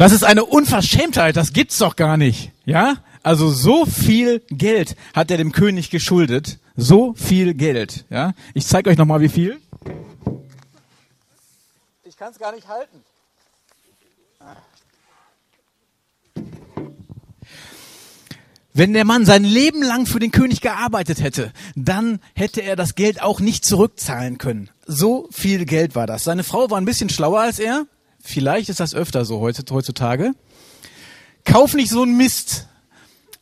Das ist eine Unverschämtheit, das gibt's doch gar nicht. Ja? Also so viel Geld hat er dem König geschuldet. So viel Geld. Ja? Ich zeige euch nochmal, wie viel. Ich kann es gar nicht halten. Wenn der Mann sein Leben lang für den König gearbeitet hätte, dann hätte er das Geld auch nicht zurückzahlen können. So viel Geld war das. Seine Frau war ein bisschen schlauer als er. Vielleicht ist das öfter so heutzutage. Kauf nicht so einen Mist.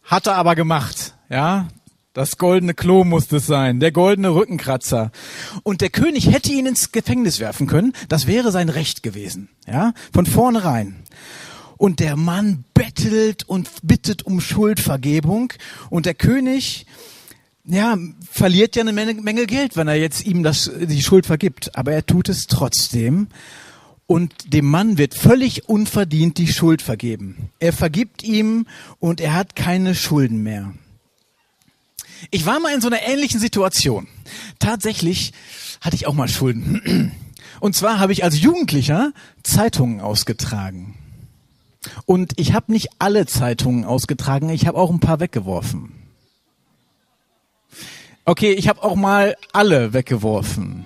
Hat er aber gemacht. Ja, das goldene Klo musste es sein, der goldene Rückenkratzer. Und der König hätte ihn ins Gefängnis werfen können. Das wäre sein Recht gewesen. Ja, von vornherein. Und der Mann bettelt und bittet um Schuldvergebung. Und der König, ja, verliert ja eine Menge, Menge Geld, wenn er jetzt ihm das, die Schuld vergibt. Aber er tut es trotzdem. Und dem Mann wird völlig unverdient die Schuld vergeben. Er vergibt ihm und er hat keine Schulden mehr. Ich war mal in so einer ähnlichen Situation. Tatsächlich hatte ich auch mal Schulden. Und zwar habe ich als Jugendlicher Zeitungen ausgetragen. Und ich habe nicht alle Zeitungen ausgetragen, ich habe auch ein paar weggeworfen. Okay, ich habe auch mal alle weggeworfen.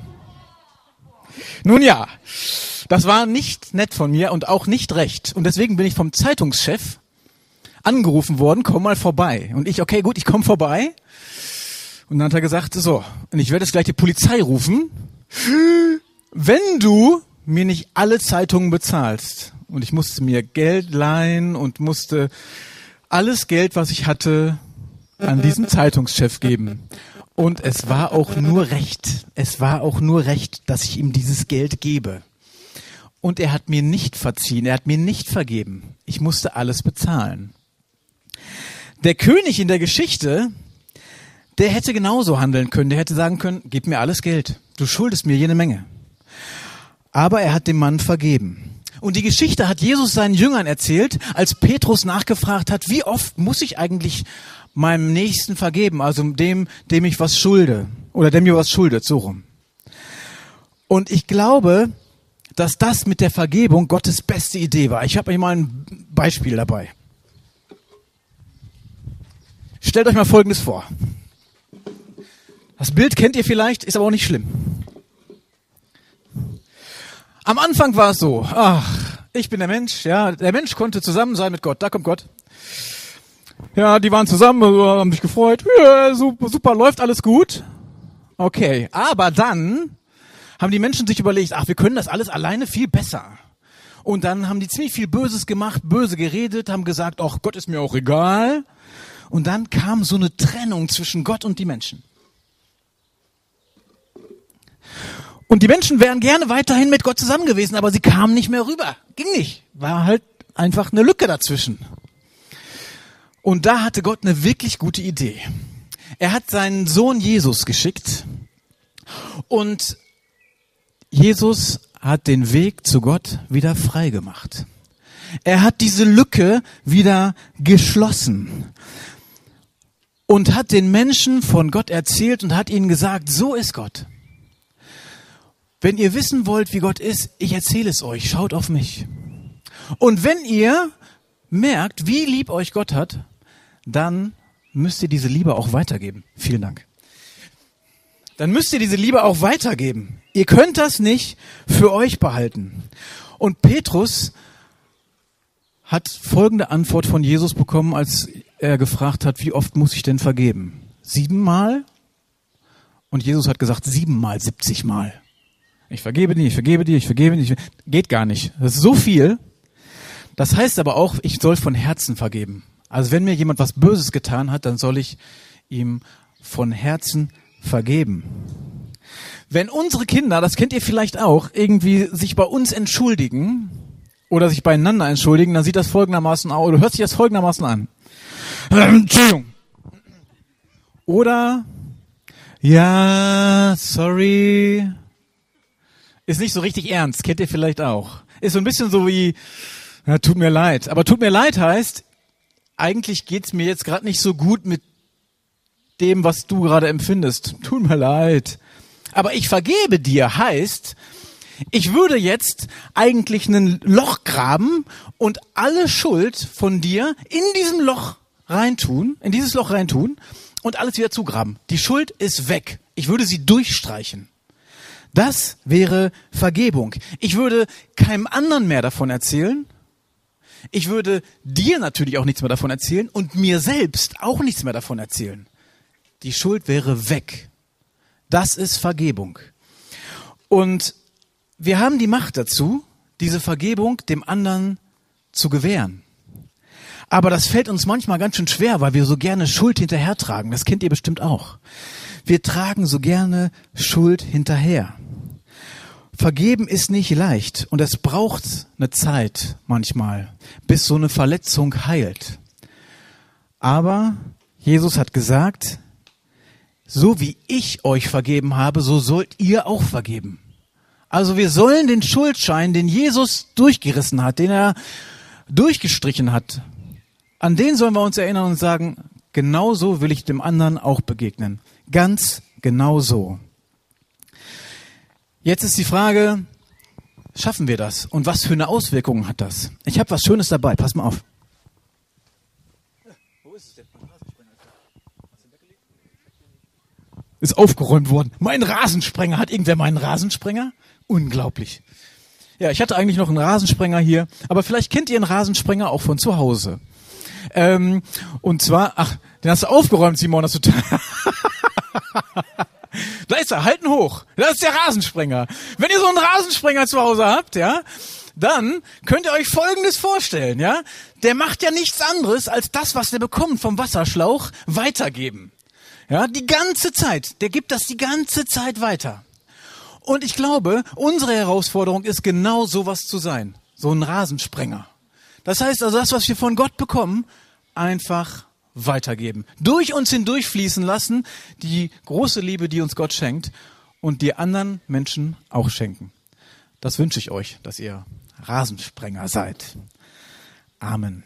Nun ja, das war nicht nett von mir und auch nicht recht. Und deswegen bin ich vom Zeitungschef angerufen worden, komm mal vorbei. Und ich, okay, gut, ich komme vorbei. Und dann hat er gesagt, so, und ich werde jetzt gleich die Polizei rufen, wenn du mir nicht alle Zeitungen bezahlst und ich musste mir Geld leihen und musste alles Geld, was ich hatte, an diesen Zeitungschef geben. Und es war auch nur recht. Es war auch nur recht, dass ich ihm dieses Geld gebe. Und er hat mir nicht verziehen, er hat mir nicht vergeben. Ich musste alles bezahlen. Der König in der Geschichte, der hätte genauso handeln können. Der hätte sagen können, gib mir alles Geld. Du schuldest mir jede Menge. Aber er hat dem Mann vergeben. Und die Geschichte hat Jesus seinen Jüngern erzählt, als Petrus nachgefragt hat, wie oft muss ich eigentlich meinem Nächsten vergeben, also dem, dem ich was schulde oder dem mir was schuldet, so rum. Und ich glaube, dass das mit der Vergebung Gottes beste Idee war. Ich habe euch mal ein Beispiel dabei. Stellt euch mal Folgendes vor. Das Bild kennt ihr vielleicht, ist aber auch nicht schlimm. Am Anfang war es so, ach, ich bin der Mensch, ja, der Mensch konnte zusammen sein mit Gott, da kommt Gott. Ja, die waren zusammen, haben sich gefreut, ja, super, super, läuft alles gut. Okay, aber dann haben die Menschen sich überlegt, ach, wir können das alles alleine viel besser. Und dann haben die ziemlich viel Böses gemacht, böse geredet, haben gesagt, ach, Gott ist mir auch egal. Und dann kam so eine Trennung zwischen Gott und die Menschen. Und die Menschen wären gerne weiterhin mit Gott zusammen gewesen, aber sie kamen nicht mehr rüber. Ging nicht. War halt einfach eine Lücke dazwischen. Und da hatte Gott eine wirklich gute Idee. Er hat seinen Sohn Jesus geschickt und Jesus hat den Weg zu Gott wieder frei gemacht. Er hat diese Lücke wieder geschlossen und hat den Menschen von Gott erzählt und hat ihnen gesagt, so ist Gott. Wenn ihr wissen wollt, wie Gott ist, ich erzähle es euch, schaut auf mich. Und wenn ihr merkt, wie lieb euch Gott hat, dann müsst ihr diese Liebe auch weitergeben. Vielen Dank. Dann müsst ihr diese Liebe auch weitergeben. Ihr könnt das nicht für euch behalten. Und Petrus hat folgende Antwort von Jesus bekommen, als er gefragt hat, wie oft muss ich denn vergeben? Siebenmal? Und Jesus hat gesagt, siebenmal, siebzigmal. Ich vergebe dir, ich vergebe dir, ich vergebe dir. Geht gar nicht. Das ist so viel. Das heißt aber auch, ich soll von Herzen vergeben. Also wenn mir jemand was Böses getan hat, dann soll ich ihm von Herzen vergeben. Wenn unsere Kinder, das kennt ihr vielleicht auch, irgendwie sich bei uns entschuldigen oder sich beieinander entschuldigen, dann sieht das folgendermaßen aus, oder hört sich das folgendermaßen an. Entschuldigung. Oder, ja, sorry, ist nicht so richtig ernst, kennt ihr vielleicht auch. Ist so ein bisschen so wie, ja, tut mir leid. Aber tut mir leid heißt, eigentlich geht's mir jetzt gerade nicht so gut mit dem, was du gerade empfindest. Tut mir leid. Aber ich vergebe dir heißt, ich würde jetzt eigentlich ein Loch graben und alle Schuld von dir in diesem Loch reintun, in dieses Loch reintun und alles wieder zugraben. Die Schuld ist weg. Ich würde sie durchstreichen. Das wäre Vergebung. Ich würde keinem anderen mehr davon erzählen. Ich würde dir natürlich auch nichts mehr davon erzählen und mir selbst auch nichts mehr davon erzählen. Die Schuld wäre weg. Das ist Vergebung. Und wir haben die Macht dazu, diese Vergebung dem anderen zu gewähren. Aber das fällt uns manchmal ganz schön schwer, weil wir so gerne Schuld hinterhertragen. Das kennt ihr bestimmt auch. Wir tragen so gerne Schuld hinterher. Vergeben ist nicht leicht und es braucht eine Zeit manchmal, bis so eine Verletzung heilt. Aber Jesus hat gesagt, so wie ich euch vergeben habe, so sollt ihr auch vergeben. Also wir sollen den Schuldschein, den Jesus durchgerissen hat, den er durchgestrichen hat, an den sollen wir uns erinnern und sagen, genau so will ich dem anderen auch begegnen. Ganz genau so. Jetzt ist die Frage, schaffen wir das? Und was für eine Auswirkung hat das? Ich habe was Schönes dabei, pass mal auf. Ist aufgeräumt worden. Mein Rasensprenger. Hat irgendwer meinen Rasensprenger? Unglaublich. Ja, ich hatte eigentlich noch einen Rasensprenger hier, aber vielleicht kennt ihr einen Rasensprenger auch von zu Hause. Ähm, und zwar, ach, den hast du aufgeräumt, Simon, das total. Da ist er, halten hoch. Das ist der Rasensprenger. Wenn ihr so einen Rasensprenger zu Hause habt, ja, dann könnt ihr euch Folgendes vorstellen, ja. Der macht ja nichts anderes, als das, was der bekommt vom Wasserschlauch, weitergeben. Ja, die ganze Zeit. Der gibt das die ganze Zeit weiter. Und ich glaube, unsere Herausforderung ist genau sowas zu sein. So ein Rasensprenger. Das heißt also, das, was wir von Gott bekommen, einfach weitergeben. Durch uns hindurchfließen lassen, die große Liebe, die uns Gott schenkt und die anderen Menschen auch schenken. Das wünsche ich euch, dass ihr Rasensprenger seid. Amen.